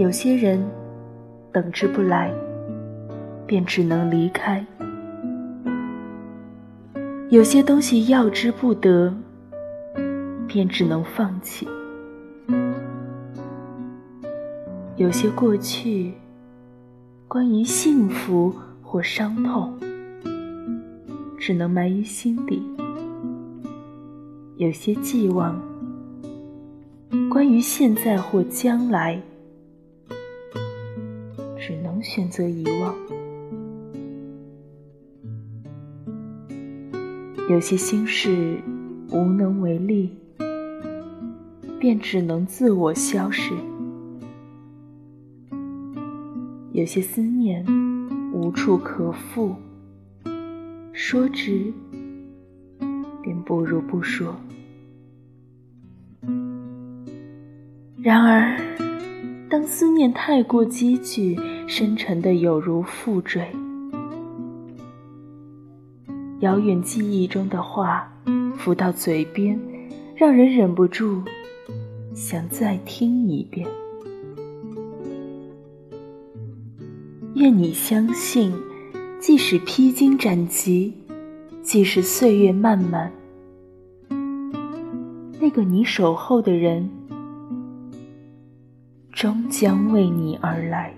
有些人等之不来，便只能离开；有些东西要之不得，便只能放弃；有些过去，关于幸福或伤痛，只能埋于心底；有些寄望。关于现在或将来，只能选择遗忘。有些心事无能为力，便只能自我消失；有些思念无处可复，说之便不如不说。然而，当思念太过积聚，深沉的有如负坠，遥远记忆中的话浮到嘴边，让人忍不住想再听一遍。愿你相信，即使披荆斩棘，即使岁月漫漫，那个你守候的人。终将为你而来。